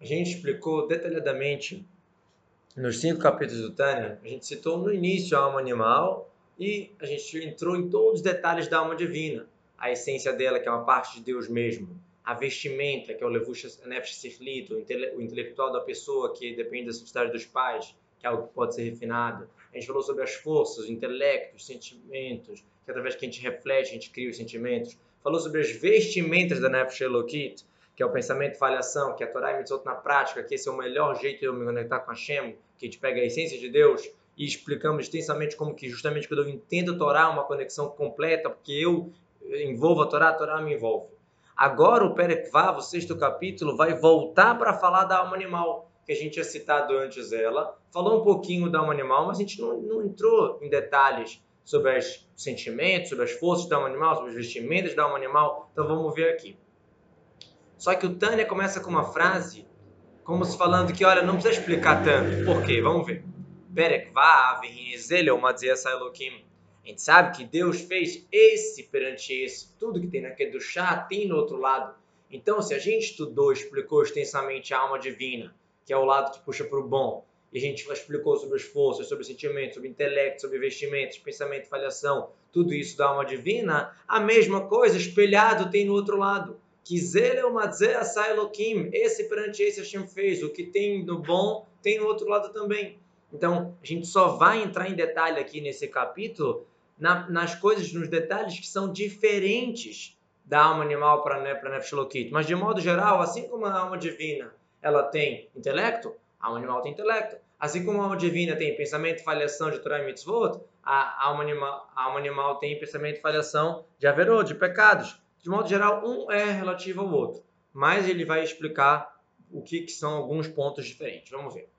a gente explicou detalhadamente nos cinco capítulos do Tânia, a gente citou no início a alma animal e a gente entrou em todos os detalhes da alma divina. A essência dela, que é uma parte de Deus mesmo. A vestimenta, que é o Levush Nefesh Sirlit, o intelectual da pessoa, que depende da sociedade dos pais, que é algo que pode ser refinado. A gente falou sobre as forças, o intelecto, os sentimentos, que através que a gente reflete, a gente cria os sentimentos. Falou sobre as vestimentas da Nefesh Elokit, que é o pensamento de falhação, que é a Torá e Mitzvot na prática, que esse é o melhor jeito de eu me conectar com Hashem, que a gente pega a essência de Deus e explicamos extensamente como que justamente quando eu entendo a Torá, uma conexão completa, porque eu envolvo a Torá, a Torá me envolve. Agora o Perek Vav, o sexto capítulo, vai voltar para falar da alma animal, que a gente tinha citado antes ela. Falou um pouquinho da alma animal, mas a gente não, não entrou em detalhes sobre os sentimentos, sobre as forças da alma animal, sobre as vestimentas da alma animal. Então vamos ver aqui. Só que o Tânia começa com uma frase como se falando que, olha, não precisa explicar tanto. Por quê? Vamos ver. Perek Vav, Ezelel, Madziasa Elohim. A gente sabe que Deus fez esse perante esse. Tudo que tem do chá tem no outro lado. Então, se a gente estudou, explicou extensamente a alma divina, que é o lado que puxa para o bom, e a gente explicou sobre as forças, sobre sentimentos, sobre intelecto, sobre vestimentos, pensamento, falhação, tudo isso da alma divina, a mesma coisa espelhado tem no outro lado. Esse perante esse Hashem fez. O que tem no bom, tem no outro lado também. Então, a gente só vai entrar em detalhe aqui nesse capítulo na, nas coisas, nos detalhes que são diferentes da alma animal para né, para Nefesh Mas, de modo geral, assim como a alma divina ela tem intelecto, a alma animal tem intelecto. Assim como a alma divina tem pensamento, falhação de Torah e Mitzvot, a alma animal, a alma animal tem pensamento, falhação de Averot, de pecados. De modo geral, um é relativo ao outro, mas ele vai explicar o que, que são alguns pontos diferentes. Vamos ver.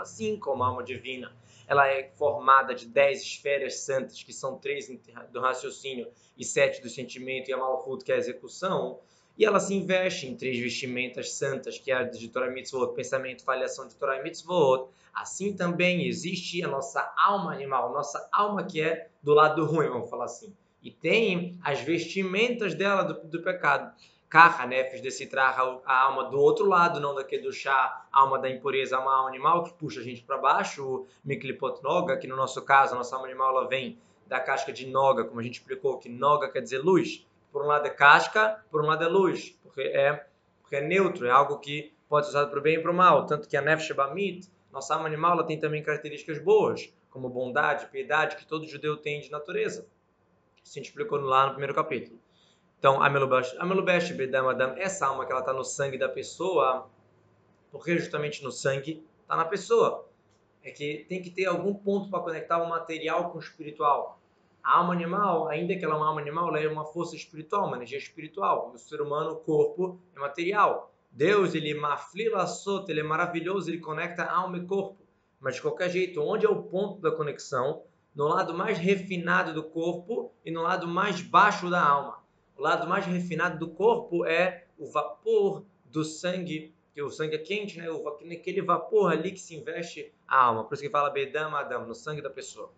Assim como a alma divina, ela é formada de dez esferas santas, que são três do raciocínio e sete do sentimento, e a Malchut, que é a execução, e ela se investe em três vestimentas santas, que é a de Torah Mitzvot, pensamento, falhação de Torah Mitzvot. Assim também existe a nossa alma animal, nossa alma que é do lado ruim, vamos falar assim. E tem as vestimentas dela do, do pecado. Carra, nefes desse traga a alma do outro lado, não daquele do chá, alma da impureza, alma animal que puxa a gente para baixo, o Miklipot Noga, que no nosso caso, a nossa alma animal ela vem da casca de Noga, como a gente explicou, que Noga quer dizer luz por um lado é casca, por um lado é luz, porque é, porque é neutro, é algo que pode ser usado para o bem e para o mal. Tanto que a Nefesh Bamit, nossa alma animal, ela tem também características boas, como bondade, piedade, que todo judeu tem de natureza. Isso a gente explicou lá no primeiro capítulo. Então, Amelubesh Bedam Adam, essa alma que ela está no sangue da pessoa, porque justamente no sangue está na pessoa. É que tem que ter algum ponto para conectar o material com o espiritual. A alma animal, ainda que ela é uma alma animal, ela é uma força espiritual, uma energia espiritual. O ser humano, o corpo, é material. Deus, ele maflila sota, ele é maravilhoso, ele conecta alma e corpo. Mas de qualquer jeito, onde é o ponto da conexão? No lado mais refinado do corpo e no lado mais baixo da alma. O lado mais refinado do corpo é o vapor do sangue, que o sangue é quente, né? Aquele vapor ali que se investe a alma. Por isso que fala Bedam Adam, no sangue da pessoa.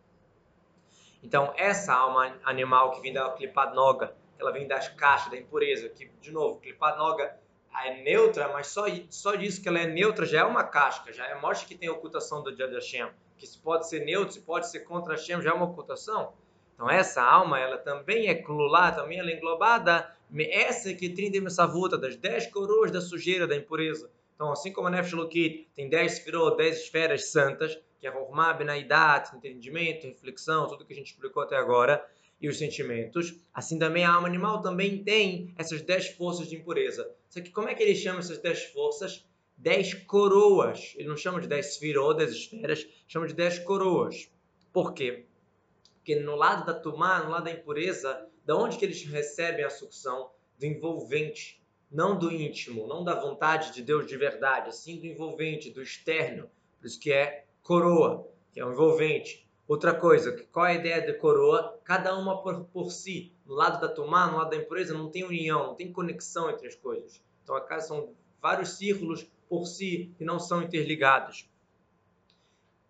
Então, essa alma animal que vem da Klipanoga, ela vem das caixas, da impureza, que, de novo, Klipanoga é neutra, mas só, só disso que ela é neutra já é uma casca, já é, mostra que tem ocultação do de Hashem. Que se pode ser neutro, se pode ser contra Hashem, já é uma ocultação. Então, essa alma, ela também é clulá, também ela é englobada, essa que trinta savuta, das dez coroas da sujeira, da impureza. Então, assim como a Nefesh tem dez esferot, dez esferas santas, que é Hormah, Benaidat, entendimento, reflexão, tudo que a gente explicou até agora, e os sentimentos. Assim também a alma animal também tem essas dez forças de impureza. Só que como é que ele chama essas dez forças? Dez coroas. Ele não chama de dez esfirot, dez esferas, chama de dez coroas. Por quê? Porque no lado da tumá, no lado da impureza, da onde que eles recebem a sucção? Do envolvente, não do íntimo, não da vontade de Deus de verdade, assim do envolvente, do externo. Por isso que é coroa, que é um envolvente. Outra coisa, qual é a ideia de coroa? Cada uma por, por si. No lado da tomar, no lado da impureza, não tem união, não tem conexão entre as coisas. Então, a são vários círculos por si que não são interligados.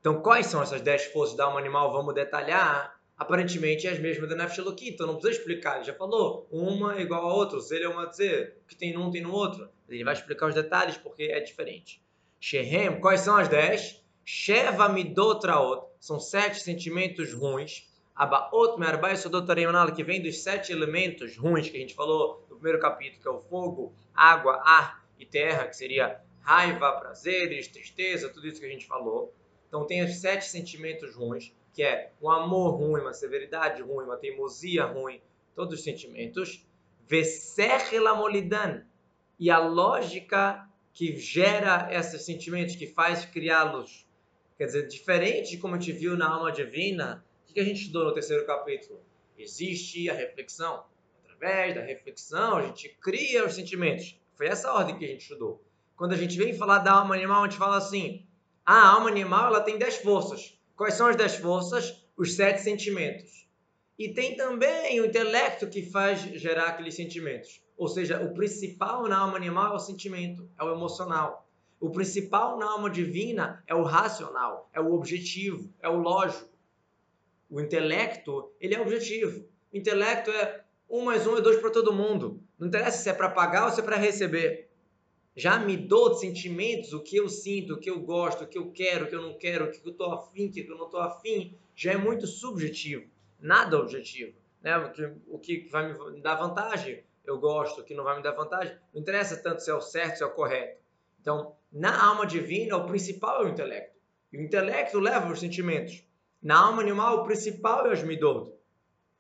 Então, quais são essas dez forças da alma animal? Vamos detalhar. aparentemente é as mesmas da Nefesh então não precisa explicar, ele já falou, uma é igual a outra, se ele é uma dizer, o que tem num tem no outro. Ele vai explicar os detalhes porque é diferente. Shehem, quais são as dez? Sheva midotraot, são sete sentimentos ruins. Abaot me'arbai sodotaremanal, que vem dos sete elementos ruins que a gente falou no primeiro capítulo, que é o fogo, água, ar e terra, que seria raiva, prazeres, tristeza, tudo isso que a gente falou. Então tem os sete sentimentos ruins que é um amor ruim, uma severidade ruim, uma teimosia ruim, todos os sentimentos. Veserrelamolidan. E a lógica que gera esses sentimentos, que faz criá-los. Quer dizer, diferente de como a gente viu na alma divina, o que a gente estudou no terceiro capítulo? Existe a reflexão. Através da reflexão, a gente cria os sentimentos. Foi essa ordem que a gente estudou. Quando a gente vem falar da alma animal, a gente fala assim: a alma animal ela tem dez forças. Quais são as dez forças? Os sete sentimentos. E tem também o intelecto que faz gerar aqueles sentimentos. Ou seja, o principal na alma animal é o sentimento, é o emocional. O principal na alma divina é o racional, é o objetivo, é o lógico. O intelecto, ele é objetivo. O intelecto é um mais um é dois para todo mundo. Não interessa se é para pagar ou se é para receber. Já me dou sentimentos, o que eu sinto, o que eu gosto, o que eu quero, o que eu não quero, o que eu estou afim, o que eu não estou afim, já é muito subjetivo, nada objetivo. Né? O que vai me dar vantagem, eu gosto, o que não vai me dar vantagem, não interessa tanto se é o certo, se é o correto. Então, na alma divina, o principal é o intelecto. E o intelecto leva os sentimentos. Na alma animal, o principal é os midot.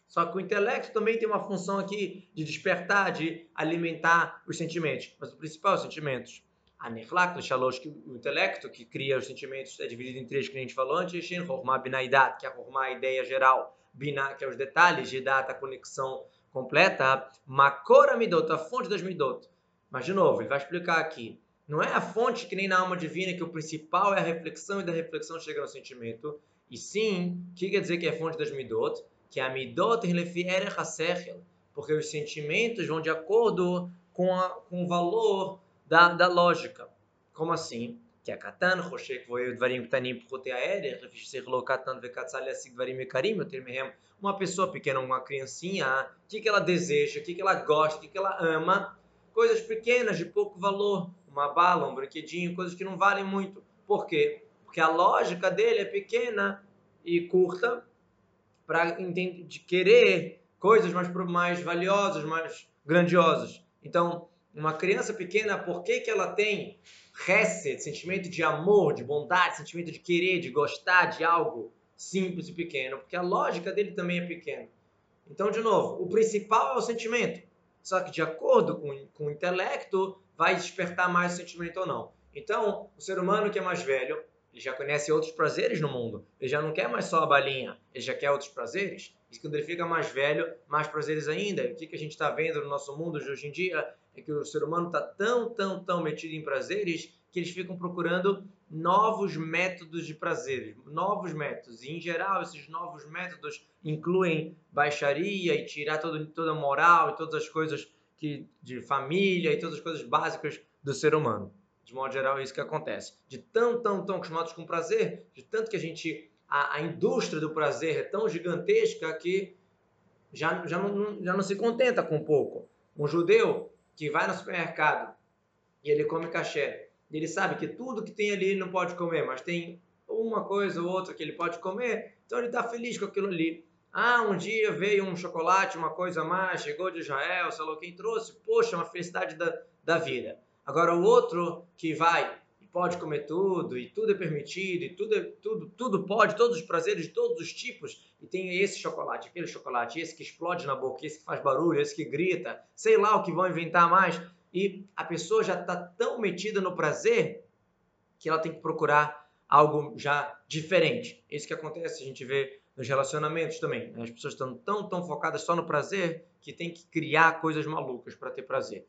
Só que o intelecto também tem uma função aqui de despertar, de alimentar os sentimentos. Mas o principal é os sentimentos. A Neflak, Shalosh, que o intelecto que cria os sentimentos é dividido em três que a gente falou antes. Shin, que é Hormah, a ideia geral. Binah, que é os detalhes. de a conexão completa. Makora Midot, a fonte das Midot. Mas, de novo, ele vai explicar aqui. Não é a fonte que nem na alma divina, que o principal é a reflexão e da reflexão chega no sentimento. E sim, o que quer dizer que é a fonte das midot? Que a midot porque os sentimentos vão de acordo com, a, com o valor da, da lógica. Como assim? Que a katan, roshek voeu dvarim ktanim pchotea aérea, lefishir lo katan vekatzal yasig dvarim ekarim, yoter mehem. Uma pessoa pequena, uma criancinha, o que, que ela deseja, o que, que ela gosta, o que, que ela ama, coisas pequenas, de pouco valor. Uma bala, um brinquedinho, coisas que não valem muito. Por quê? Porque a lógica dele é pequena e curta para de querer coisas mais, mais valiosas, mais grandiosas. Então, uma criança pequena, por que, que ela tem hesed, sentimento de amor, de bondade, sentimento de querer, de gostar de algo simples e pequeno? Porque a lógica dele também é pequena. Então, de novo, o principal é o sentimento. Só que de acordo com, com o intelecto, vai despertar mais o sentimento ou não. Então, o ser humano que é mais velho, ele já conhece outros prazeres no mundo. Ele já não quer mais só a balinha, ele já quer outros prazeres. E quando ele fica mais velho, mais prazeres ainda. E o que, a gente está vendo no nosso mundo de hoje em dia é que o ser humano está tão, tão, tão metido em prazeres que eles ficam procurando novos métodos de prazeres, novos métodos. E, em geral, esses novos métodos incluem baixaria e tirar todo, toda a moral e todas as coisas que, de família e todas as coisas básicas do ser humano. De modo geral, é isso que acontece. De tão, tão, tão acostumados com prazer, de tanto que a gente. A, a indústria do prazer é tão gigantesca que já, já, não, já não se contenta com pouco. Um judeu que vai no supermercado e ele come caché, ele sabe que tudo que tem ali ele não pode comer, mas tem uma coisa ou outra que ele pode comer, então ele está feliz com aquilo ali. Ah, um dia veio um chocolate, uma coisa mais, chegou de Israel, sei lá quem trouxe, poxa, uma felicidade da, da vida. Agora o outro que vai e pode comer tudo, e tudo é permitido, e tudo, é, tudo, tudo pode, todos os prazeres de todos os tipos, e tem esse chocolate, aquele chocolate, esse que explode na boca, esse que faz barulho, esse que grita, sei lá o que vão inventar mais, e a pessoa já está tão metida no prazer que ela tem que procurar algo já diferente. Isso que acontece, a gente vê nos relacionamentos também. Né? As pessoas estão tão, tão focadas só no prazer que tem que criar coisas malucas para ter prazer.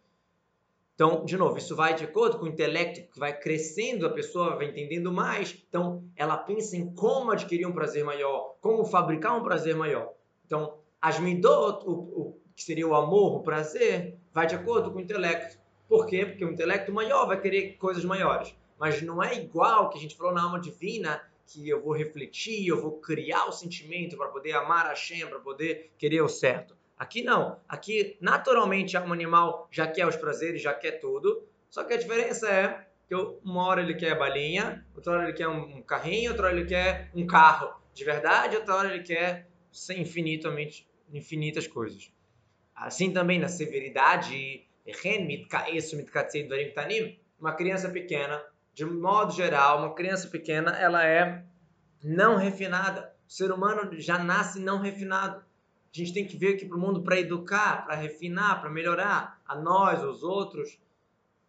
Então, de novo, isso vai de acordo com o intelecto que vai crescendo, a pessoa vai entendendo mais. Então, ela pensa em como adquirir um prazer maior, como fabricar um prazer maior. Então, as midot, o, o que seria o amor, o prazer, vai de acordo com o intelecto. Por quê? Porque o intelecto maior vai querer coisas maiores. Mas não é igual que a gente falou na alma divina, que eu vou refletir, eu vou criar o sentimento para poder amar a Shem, para poder querer o certo. Aqui não. Aqui, naturalmente, um animal já quer os prazeres, já quer tudo. Só que a diferença é que uma hora ele quer balinha, outra hora ele quer um carrinho, outra hora ele quer um carro de verdade, outra hora ele quer infinitamente, infinitas coisas. Assim também na severidade, uma criança pequena, de modo geral, uma criança pequena, ela é não refinada. O ser humano já nasce não refinado. A gente tem que vir aqui para o mundo para educar, para refinar, para melhorar a nós, os outros.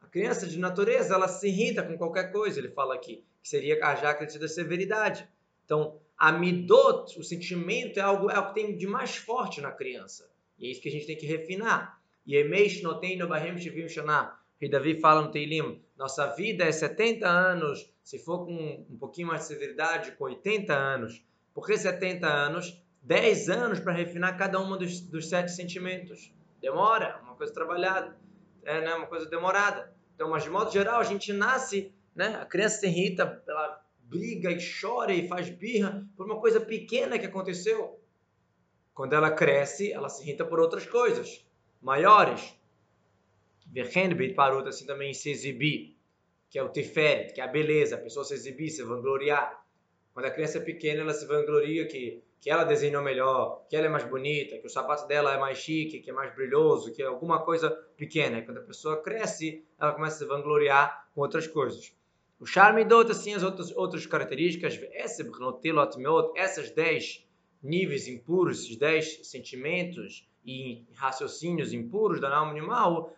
A criança de natureza, ela se irrita com qualquer coisa, ele fala aqui, que seria já acredita severidade. Então, a midot, o sentimento, é algo, é algo que tem de mais forte na criança. E é isso que a gente tem que refinar. E Emeish noteino bahem shivim shana. E Davi fala no Teilim, nossa vida é 70 anos, se for com um pouquinho mais de severidade, com 80 anos. Por que 70 anos? 10 anos para refinar cada um dos, dos sete sentimentos. Demora, uma coisa trabalhada, é né, uma coisa demorada. Então, mas de modo geral, a gente nasce, né, a criança se irrita, ela briga e chora e faz birra por uma coisa pequena que aconteceu. Quando ela cresce, ela se irrita por outras coisas maiores. Verhenbeit parou assim também se exibir, que é o tiferet, que é a beleza, a pessoa se exibir, se vangloriar. Quando a criança é pequena, ela se vangloria que, que ela desenhou melhor, que ela é mais bonita, que o sapato dela é mais chique, que é mais brilhoso, que é alguma coisa pequena. E quando a pessoa cresce, ela começa a se vangloriar com outras coisas. O charme dota, assim, as outras, outras características, essas 10 níveis impuros, esses 10 sentimentos e raciocínios impuros da alma animal,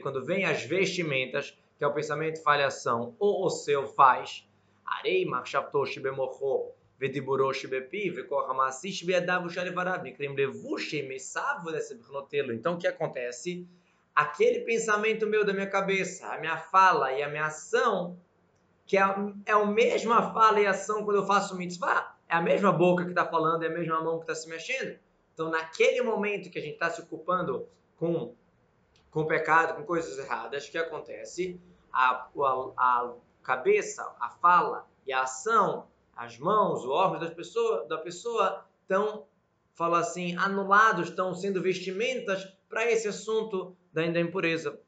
quando vem as vestimentas, que é o pensamento falhação, ou o seu faz, arei Então, o que acontece? aquele pensamento meu da minha cabeça, a minha fala e a minha ação, que é, é a mesma fala e ação quando eu faço mitzvah, é a mesma boca que está falando, é a mesma mão que está se mexendo. Então, naquele momento que a gente está se ocupando com, com pecado, com coisas erradas, o que acontece? A, a, a cabeça, a fala e a ação, as mãos, o órgão das pessoa, da pessoa estão, fala assim, anulados, estão sendo vestimentas para esse assunto da, da impureza.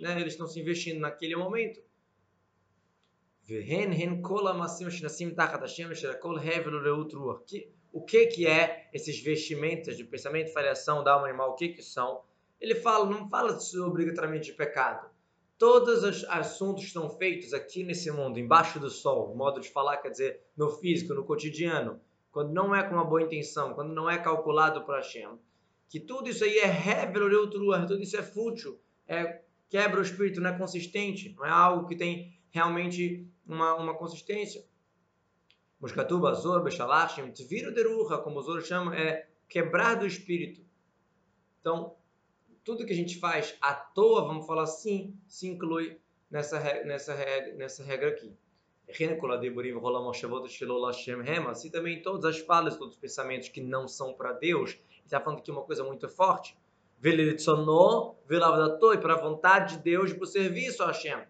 Né? Eles estão se investindo naquele momento. O que que é esses vestimentas de pensamento, variação da alma animal? O que que são? Ele fala, não fala obrigatoriamente de pecado. Todos os assuntos estão feitos aqui nesse mundo, embaixo do sol, modo de falar, quer dizer, no físico, no cotidiano quando não é com uma boa intenção, quando não é calculado para Hashem, que tudo isso aí é hevel tudo isso é fútil, é, quebra o espírito, não é consistente, não é algo que tem realmente uma, uma consistência. Muskatuba, Azor, Beshalachim, Tviro Deruha, como o Zor chama, é quebrar do espírito. Então, tudo que a gente faz à toa, vamos falar assim, se inclui nessa, nessa, nessa regra aqui. Assim também todas as falas, todos os pensamentos que não são para Deus. está falando aqui uma coisa muito forte. E para a vontade de Deus e para o serviço a Hashem.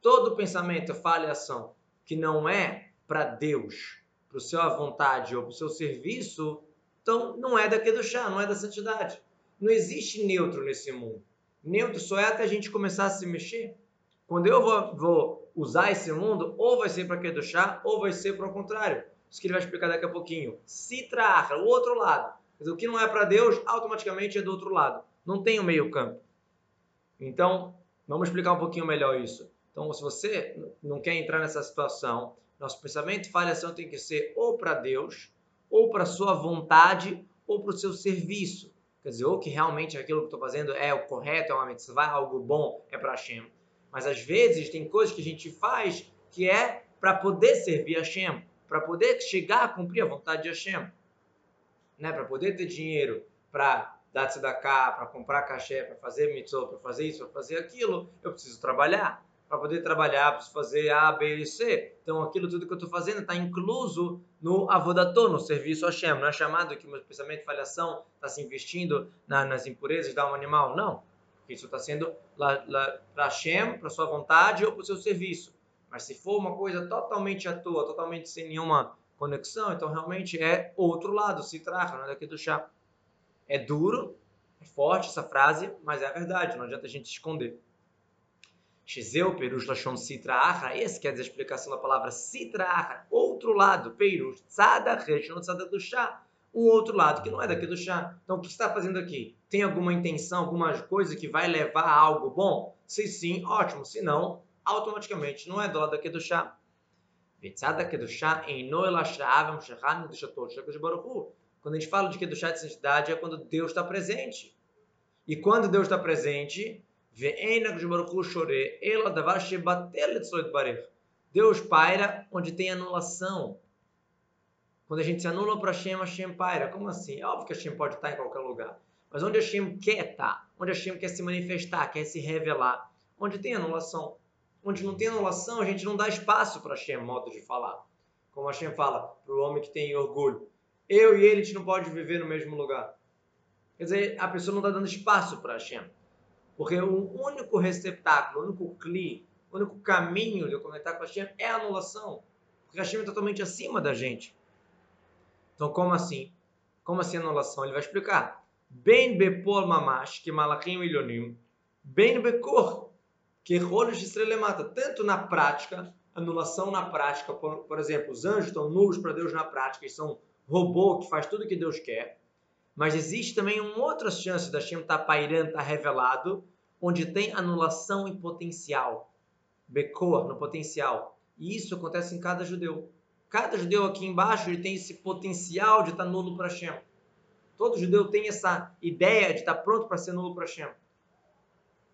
Todo pensamento, fala e ação que não é para Deus, para o seu vontade ou para o seu serviço, então não é do chá, não é da santidade. Não existe neutro nesse mundo. Neutro só é até a gente começar a se mexer. Quando eu vou, vou usar esse mundo, ou vai ser para chá, ou vai ser para o contrário. Isso que ele vai explicar daqui a pouquinho. Citra, o outro lado. Mas o que não é para Deus, automaticamente é do outro lado. Não tem o meio campo. Então, vamos explicar um pouquinho melhor isso. Então, se você não quer entrar nessa situação, nosso pensamento falhação tem que ser ou para Deus, ou para sua vontade, ou para o seu serviço. Quer dizer, ou que realmente aquilo que estou fazendo é o correto, é uma mitzvah, algo bom, é para Hashem. Mas às vezes tem coisas que a gente faz que é para poder servir a Hashem, para poder chegar a cumprir a vontade de Hashem. Né? Para poder ter dinheiro para dar cá, para comprar cachê, para fazer mitzvah, para fazer isso, para fazer aquilo, eu preciso trabalhar. Para poder trabalhar, preciso fazer A, B e C. Então, aquilo tudo que eu estou fazendo está incluso no avodatô, no serviço Hashem. Não é chamado que o meu pensamento de falhação está se investindo na, nas impurezas da alma animal. Não isso está sendo para Hashem, para sua vontade ou para o seu serviço. Mas se for uma coisa totalmente à toa, totalmente sem nenhuma conexão, então realmente é outro lado, se trata, não é daqui do chá. É duro, é forte essa frase, mas é a verdade, não adianta a gente esconder. Shizeu, Perush, Lashon, Sitra, Ahra, esse quer dizer a explicação da palavra Sitra, Ahra, outro lado, Perush, Tzada, Reshon, Tzada do chá, um outro lado, que não é daqui do chá. Então, o que está fazendo aqui? Tem alguma intenção, alguma coisa que vai levar a algo bom? Se sim, ótimo. Se não, automaticamente não é do lado daqui do chá. Quando a gente fala de Kedushá de santidade, é quando Deus está presente. E quando Deus está presente, Deus paira onde tem anulação. Quando a gente se anula para Hashem, Hashem paira. Como assim? É óbvio que Hashem pode estar em qualquer lugar. Mas onde Hashem quer estar, onde Hashem quer se manifestar, quer se revelar, onde tem anulação. Onde não tem anulação, a gente não dá espaço para Hashem, modo de falar. Como Hashem fala para o homem que tem orgulho. Eu e ele, a gente não pode viver no mesmo lugar. Quer dizer, a pessoa não está dando espaço para Hashem. Porque o único receptáculo, o único cli, o único caminho de eu conectar com Hashem é a anulação. Porque Hashem é totalmente acima da gente. Então, como assim? Como assim anulação? Ele vai explicar. Bem bepor mamash, que malachim ilionim, bem becor, que rolos estrelemata. Tanto na prática, anulação na prática, por, por exemplo, os anjos estão nulos para Deus na prática e são robô que faz tudo que Deus quer. Mas existe também uma outra chance da Shem estar tá pairando, estar tá revelado, onde tem anulação em potencial. Becor, no potencial. E isso acontece em cada judeu. Cada judeu aqui embaixo ele tem esse potencial de estar nulo para Hashem. Todo judeu tem essa ideia de estar pronto para ser nulo para Hashem.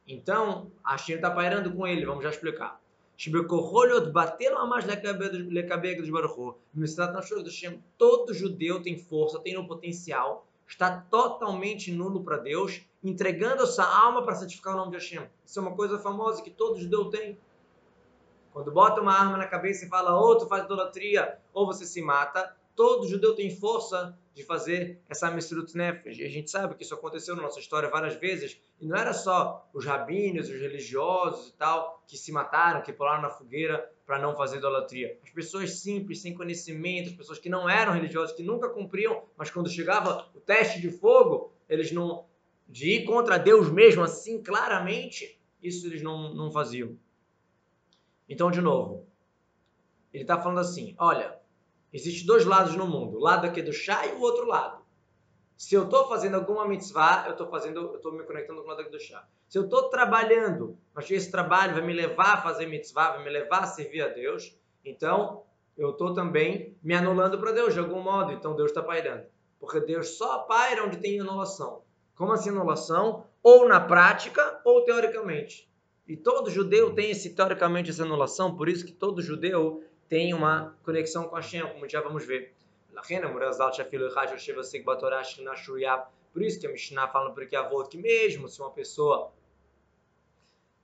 Então, Hashem está pairando com ele, vamos já explicar. Todo judeu tem força, tem um potencial, está totalmente nulo para Deus, entregando a sua alma para santificar o nome de Hashem. Isso é uma coisa famosa que todo judeu tem. Quando bota uma arma na cabeça e fala ou tu faz idolatria ou você se mata, todo judeu tem força de fazer essa mistrut nefesh. E a gente sabe que isso aconteceu na nossa história várias vezes. E não era só os rabinos, os religiosos e tal, que se mataram, que pularam na fogueira para não fazer idolatria. As pessoas simples, sem conhecimento, as pessoas que não eram religiosas, que nunca cumpriam, mas quando chegava o teste de fogo, eles não... De ir contra Deus mesmo, assim, claramente, isso eles não, não faziam. Então, de novo, ele está falando assim: olha, existem dois lados no mundo, o lado aqui do chá e o outro lado. Se eu estou fazendo alguma mitzvah, eu estou fazendo, eu estou me conectando com o lado do chá. Se eu estou trabalhando, mas esse trabalho vai me levar a fazer mitzvah, vai me levar a servir a Deus, então eu estou também me anulando para Deus de algum modo. Então Deus está pairando. Porque Deus só paira onde tem anulação. Como assim anulação? Ou na prática, ou teoricamente. E todo judeu tem esse, teoricamente essa anulação, por isso que todo judeu tem uma conexão com a Hashem, como já vamos ver. Por isso que a Mishnah fala no Pirkei Avot que mesmo se uma pessoa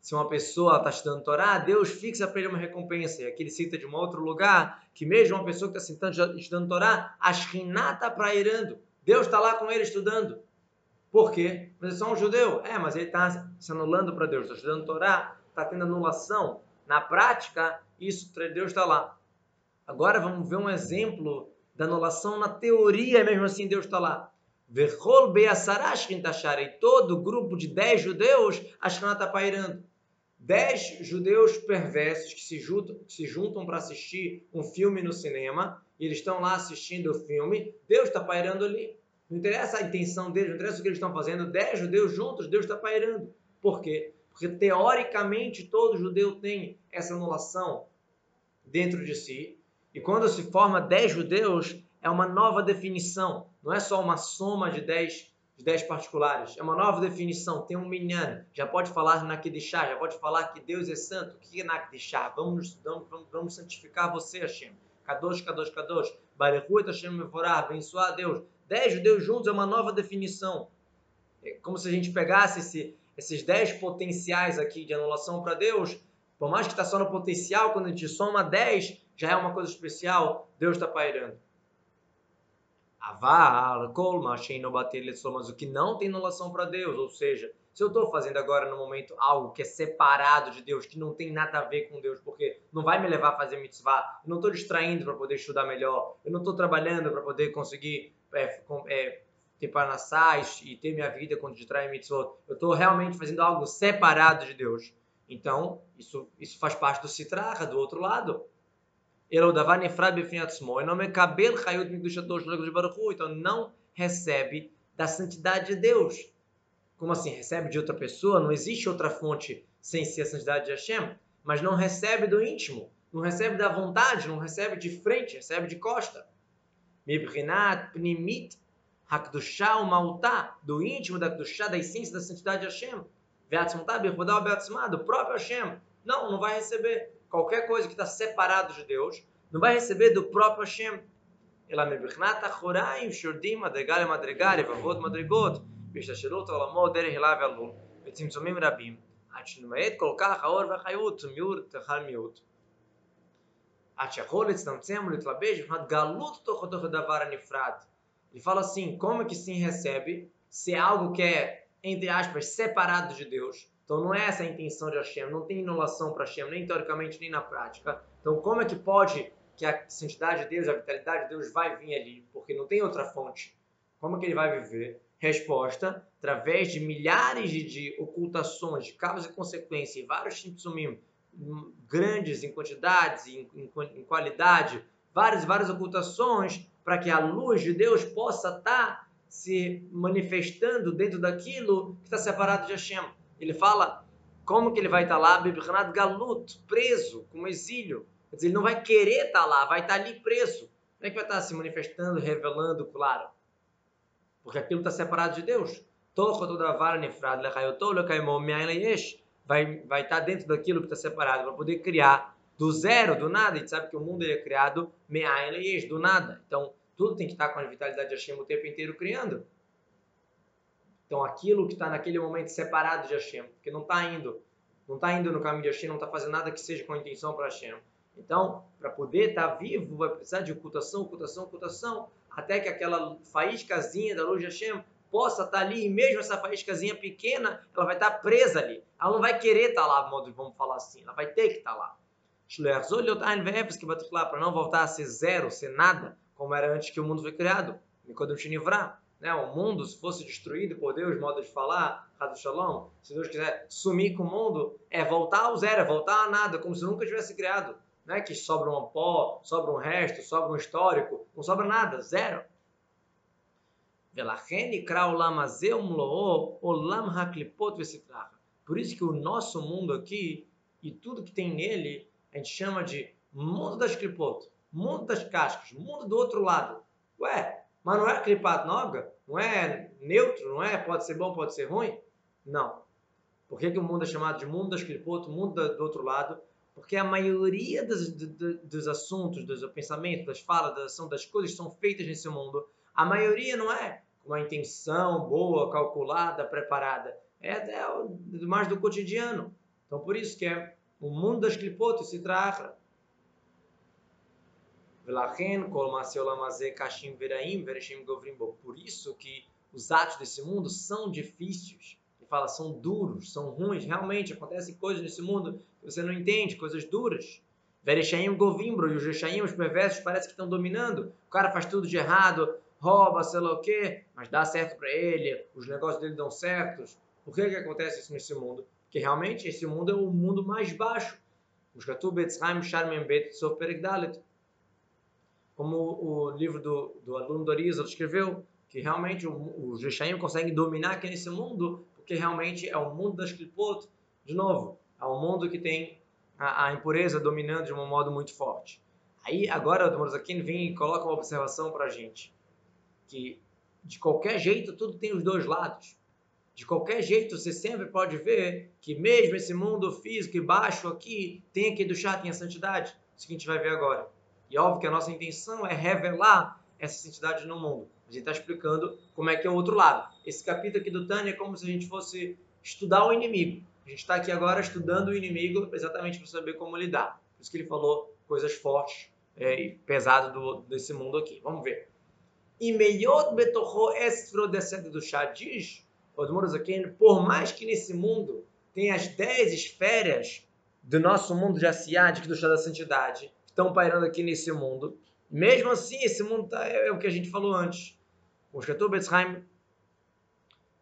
se uma pessoa está estudando Torá, Deus fixa para ele uma recompensa. E aqui ele cita de um outro lugar que mesmo uma pessoa que está estudando Torá, a Shekhinah está prairando. Deus está lá com ele estudando. Por quê? Mas é só um judeu. É, mas ele está se anulando para Deus, está estudando Torá, está tendo anulação. Na prática, isso, Deus está lá. Agora vamos ver um exemplo da anulação na teoria, mesmo assim Deus está lá. Verhol E todo grupo de 10 judeus, a Shana está pairando. 10 judeus perversos que se juntam, se juntam para assistir um filme no cinema, e eles estão lá assistindo o filme, Deus está pairando ali. Não interessa a intenção deles, não interessa o que eles estão fazendo. Dez judeus juntos, Deus está pairando. Por quê? Porque teoricamente todo judeu tem essa anulação dentro de si. E quando se forma dez judeus, é uma nova definição. Não é só uma soma de dez, de dez particulares. É uma nova definição. Tem um minyan. Já pode falar na Kiddushá, já pode falar que Deus é santo. O que é na Kiddushá? Vamos, vamos, vamos santificar você, Hashem. Kadosh, Kadosh, Kadosh. Barehu et Hashem Mevorah. Abençoar a Deus. Dez judeus juntos é uma nova definição. É como se a gente pegasse esse, esses dez potenciais aqui de anulação para Deus, por mais que está só no potencial, quando a gente soma dez, já é uma coisa especial, Deus está pairando. Aval, kol, no bater mas o que não tem anulação para Deus, ou seja, se eu estou fazendo agora no momento algo que é separado de Deus, que não tem nada a ver com Deus, porque não vai me levar a fazer mitzvah, eu não estou distraindo para poder estudar melhor, eu não estou trabalhando para poder conseguir é, é, ter panassais e ter minha vida quando distrai mitzvot, eu estou realmente fazendo algo separado de Deus. Então, isso, isso faz parte do citraha, do outro lado. Então não recebe da santidade de Deus. Como assim? Recebe de outra pessoa? Não existe outra fonte sem ser a santidade de Hashem. Mas não recebe do íntimo. Não recebe da vontade. Não recebe de frente. Recebe de costa. Pnimit hakdushá. Do íntimo da kdushá, da essência da santidade de Hashem. Beatzmá. Do próprio Hashem. Não, não vai receber Qualquer coisa que está separado de Deus, não vai receber do próprio Hashem. Ela מבחינת אחוריים שורדים מדרגה למדרגה, רבבות מדרגות, בהשתלשלות העולמות דרך הילה ועלול, וצמצומים רבים, עד שנמעט כל כך האור והחיות, מיעוט אחר מיעוט. עד שיכול להצטמצם ולהתלבש מבחינת גלות תוך אותו הדבר הנפרד. Ele fala assim, como que se recebe se é algo que é, entre aspas, separado de Deus? então não é essa a intenção de Hashem, não tem inolação para Hashem, nem teoricamente nem na prática. Então como é que pode que a santidade de Deus, a vitalidade de Deus vai vir ali? Porque não tem outra fonte. Como é que ele vai viver? resposta através de milhares de, de ocultações, de causa e consequência, e vários simtsumim grandes em quantidades, em, em, em qualidade, várias várias ocultações, para que a luz de Deus possa estar tá se manifestando dentro daquilo que está separado de Hashem. Ele fala como que ele vai estar tá lá, Bibrinat Galut, preso, como exílio. Quer dizer, ele não vai querer estar tá lá, vai estar ali preso. Como é que vai estar se manifestando, revelando, claro? porque aquilo está separado de Deus. Vai, vai estar tá dentro daquilo que está separado para poder criar do zero, do nada. A gente sabe que o mundo é criado do nada. Então, tudo tem que estar tá com a vitalidade de Hashem o tempo inteiro criando. Então, aquilo que está naquele momento separado de Hashem, porque não está indo, não está indo no caminho de Hashem, não está fazendo nada que seja com intenção para Hashem. Então, para poder estar tá vivo, vai precisar de ocultação, ocultação, ocultação até que aquela faíscazinha da luz de Hashem possa estar ali, e mesmo essa faíscazinha pequena, ela vai estar presa ali. Ela não vai querer estar lá, vamos falar assim, ela vai ter que estar lá. Para não voltar a ser zero, ser nada, como era antes que o mundo foi criado. Né? O mundo, se fosse destruído por Deus, modo de falar, Rado Shalom, se Deus quiser sumir com o mundo, é voltar ao zero, é voltar a nada, como se nunca tivesse criado. Não é que sobra um pó, sobra um resto, sobra um histórico, não sobra nada, zero. Por isso que o nosso mundo aqui e tudo que tem nele, a gente chama de mundo das clipot, mundo das cascas, mundo do outro lado. Ué, mas não é clipat noga? Não é neutro? Não é? Pode ser bom, pode ser ruim? Não. Por que, que o mundo é chamado de mundo das clipot, mundo do outro lado? Porque a maioria dos, dos assuntos, dos pensamentos, das falas, das ações, das coisas são feitas nesse mundo, a maioria não é com uma intenção boa, calculada, preparada. É até mais do cotidiano. Então, por isso que é o mundo das clipotes se trata. Por isso que os atos desse mundo são difíceis fala são duros, são ruins, realmente acontecem coisas nesse mundo que você não entende, coisas duras. Verechaim Govimbro e os Rechaim, os perversos, parece que estão dominando. O cara faz tudo de errado, rouba, sei lá o quê, mas dá certo para ele, os negócios dele dão certos. Por que, que acontece isso nesse mundo? Porque realmente esse mundo é o mundo mais baixo. Como o livro do, do aluno Doriza escreveu, que realmente os Rechaim conseguem dominar aqui nesse mundo porque realmente é o mundo das clipot, de novo, é um mundo que tem a, a impureza dominando de um modo muito forte. Aí agora o Morazakin vem e coloca uma observação para a gente, que de qualquer jeito tudo tem os dois lados. De qualquer jeito você sempre pode ver que mesmo esse mundo físico e baixo aqui, tem aqui do chá, tem a santidade. Isso que a gente vai ver agora. E óbvio que a nossa intenção é revelar essa santidade no mundo. A gente está explicando como é que é o outro lado. Esse capítulo aqui do Tânia é como se a gente fosse estudar o inimigo. A gente está aqui agora estudando o inimigo exatamente para saber como lidar. Por isso que ele falou coisas fortes é, e pesadas do, desse mundo aqui. Vamos ver. E Meiot Betocho Esfro descendo do chá diz, por mais que nesse mundo tem as dez esferas do nosso mundo de Asiática, do chá da santidade, estão pairando aqui nesse mundo, mesmo assim, esse mundo tá, é, é o que a gente falou antes. O Shatu Betzheim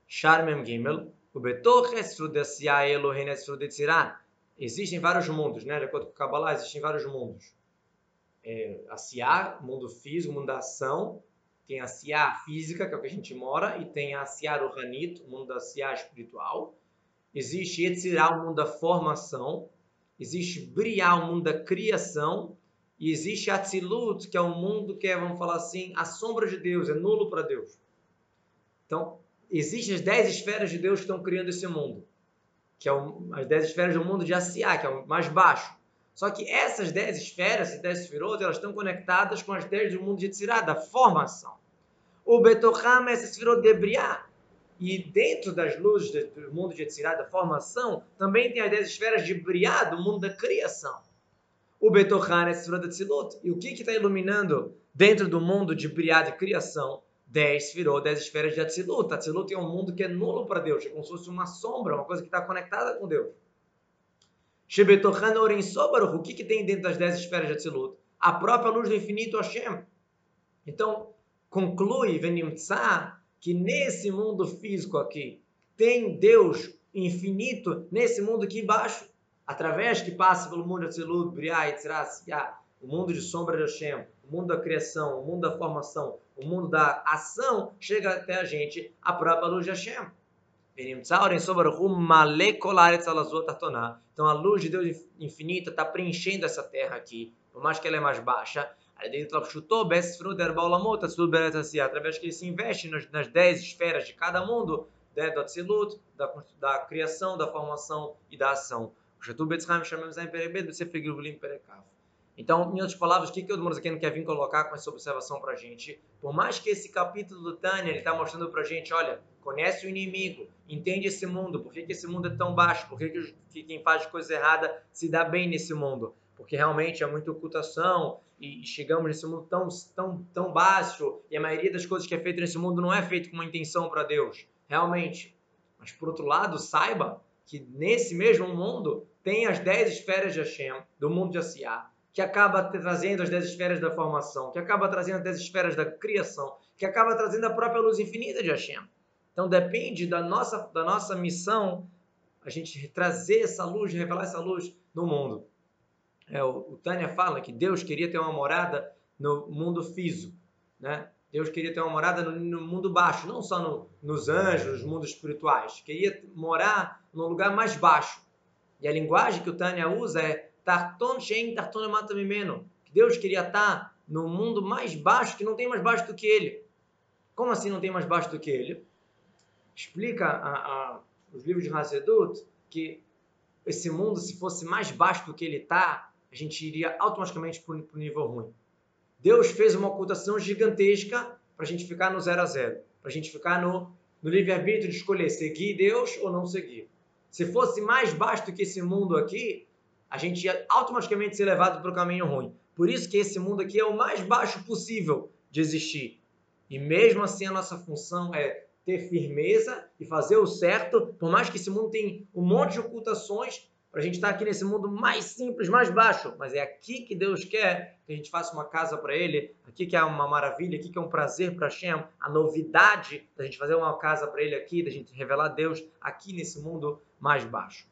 Sharmem Gimel, o Betoch Esfro Desiá Elohim Esfro Detzirá. Existem vários mundos, né? De acordo com o Kabbalah, existem vários mundos. É, a Siá, mundo físico, mundo da ação, tem a Siá física, que é o que a gente mora, e tem a Siá Rohanit, o mundo da Siá espiritual. Existe Yetzirah, o mundo da formação. Existe Briá, o mundo da criação. E existe Atzilut, que é um mundo que é, vamos falar assim, a sombra de Deus, é nulo para Deus. Então, existem as dez esferas de Deus que estão criando esse mundo. Que é o, as dez esferas do mundo de Asiá, que é o mais baixo. Só que essas dez esferas, e dez esferos, elas estão conectadas com as dez do mundo de Tzirá, da formação. O Betocham é esfera de Briá. E dentro das luzes do mundo de Tzirá, da formação, também tem as dez esferas de Briá, do mundo da criação. O Betocham é essa esfera de Tzilut. E o que está iluminando dentro do mundo de Briá, de criação? Dez virou dez esferas de Atzilut. Atzilut é um mundo que é nulo para Deus, é como se fosse uma sombra, uma coisa que está conectada com Deus. Shebetochan Oren Sobaruch, o que, que tem dentro das dez esferas de Atzilut? A própria luz do infinito Hashem. Então, conclui Venimtsa que nesse mundo físico aqui tem Deus infinito nesse mundo aqui embaixo, através que passa pelo mundo Atzilut, Briah, o mundo de sombra de Hashem, o mundo da criação, o mundo da formação, o mundo da ação, chega até a gente a própria luz de Hashem. Então a luz de Deus infinita está preenchendo essa terra aqui, por mais que ela é mais baixa. Através que ele se investe nas, dez esferas de cada mundo, né, do Atzilut, da, da criação, da formação e da ação. Então, em outras palavras, o que, que o Morzakeno quer vir colocar com essa observação para a gente? Por mais que esse capítulo do Tânia está mostrando para a gente, olha, conhece o inimigo, entende esse mundo, por que, que esse mundo é tão baixo, por que, que, que quem faz coisa errada se dá bem nesse mundo, porque realmente é muita ocultação e chegamos nesse mundo tão, tão, tão baixo e a maioria das coisas que é feito nesse mundo não é feito com uma intenção para Deus, realmente. Mas por outro lado, saiba que nesse mesmo mundo tem as dez esferas de Hashem, do mundo de Asiá, que acaba trazendo as dez esferas da formação, que acaba trazendo as dez esferas da criação, que acaba trazendo a própria luz infinita de Hashem. Então depende da nossa, da nossa missão a gente trazer essa luz, revelar essa luz no mundo. É, o, Tânia fala que Deus queria ter uma morada no mundo físico, né? Deus queria ter uma morada no, no mundo baixo, não só no, nos anjos, nos mundos espirituais. Queria morar num lugar mais baixo. E a linguagem que o Tânia usa é Tarton Shen Tarton Matamimeno. Deus queria estar no mundo mais baixo, que não tem mais baixo do que ele. Como assim não tem mais baixo do que ele? Explica a, a, os livros de Hazedut que esse mundo, se fosse mais baixo do que ele está, a gente iria automaticamente para o nível ruim. Deus fez uma ocultação gigantesca para a gente ficar no zero a zero, para a gente ficar no, no livre-arbítrio de escolher seguir Deus ou não seguir. Se fosse mais baixo do que esse mundo aqui, a gente ia automaticamente ser levado para o caminho ruim. Por isso que esse mundo aqui é o mais baixo possível de existir. E mesmo assim a nossa função é ter firmeza e fazer o certo, por mais que esse mundo tenha um monte de ocultações, para a gente estar aqui nesse mundo mais simples, mais baixo. Mas é aqui que Deus quer que a gente faça uma casa para Ele, aqui que é uma maravilha, aqui que é um prazer para Hashem, a novidade da gente fazer uma casa para Ele aqui, da gente revelar Deus aqui nesse mundo mais baixo.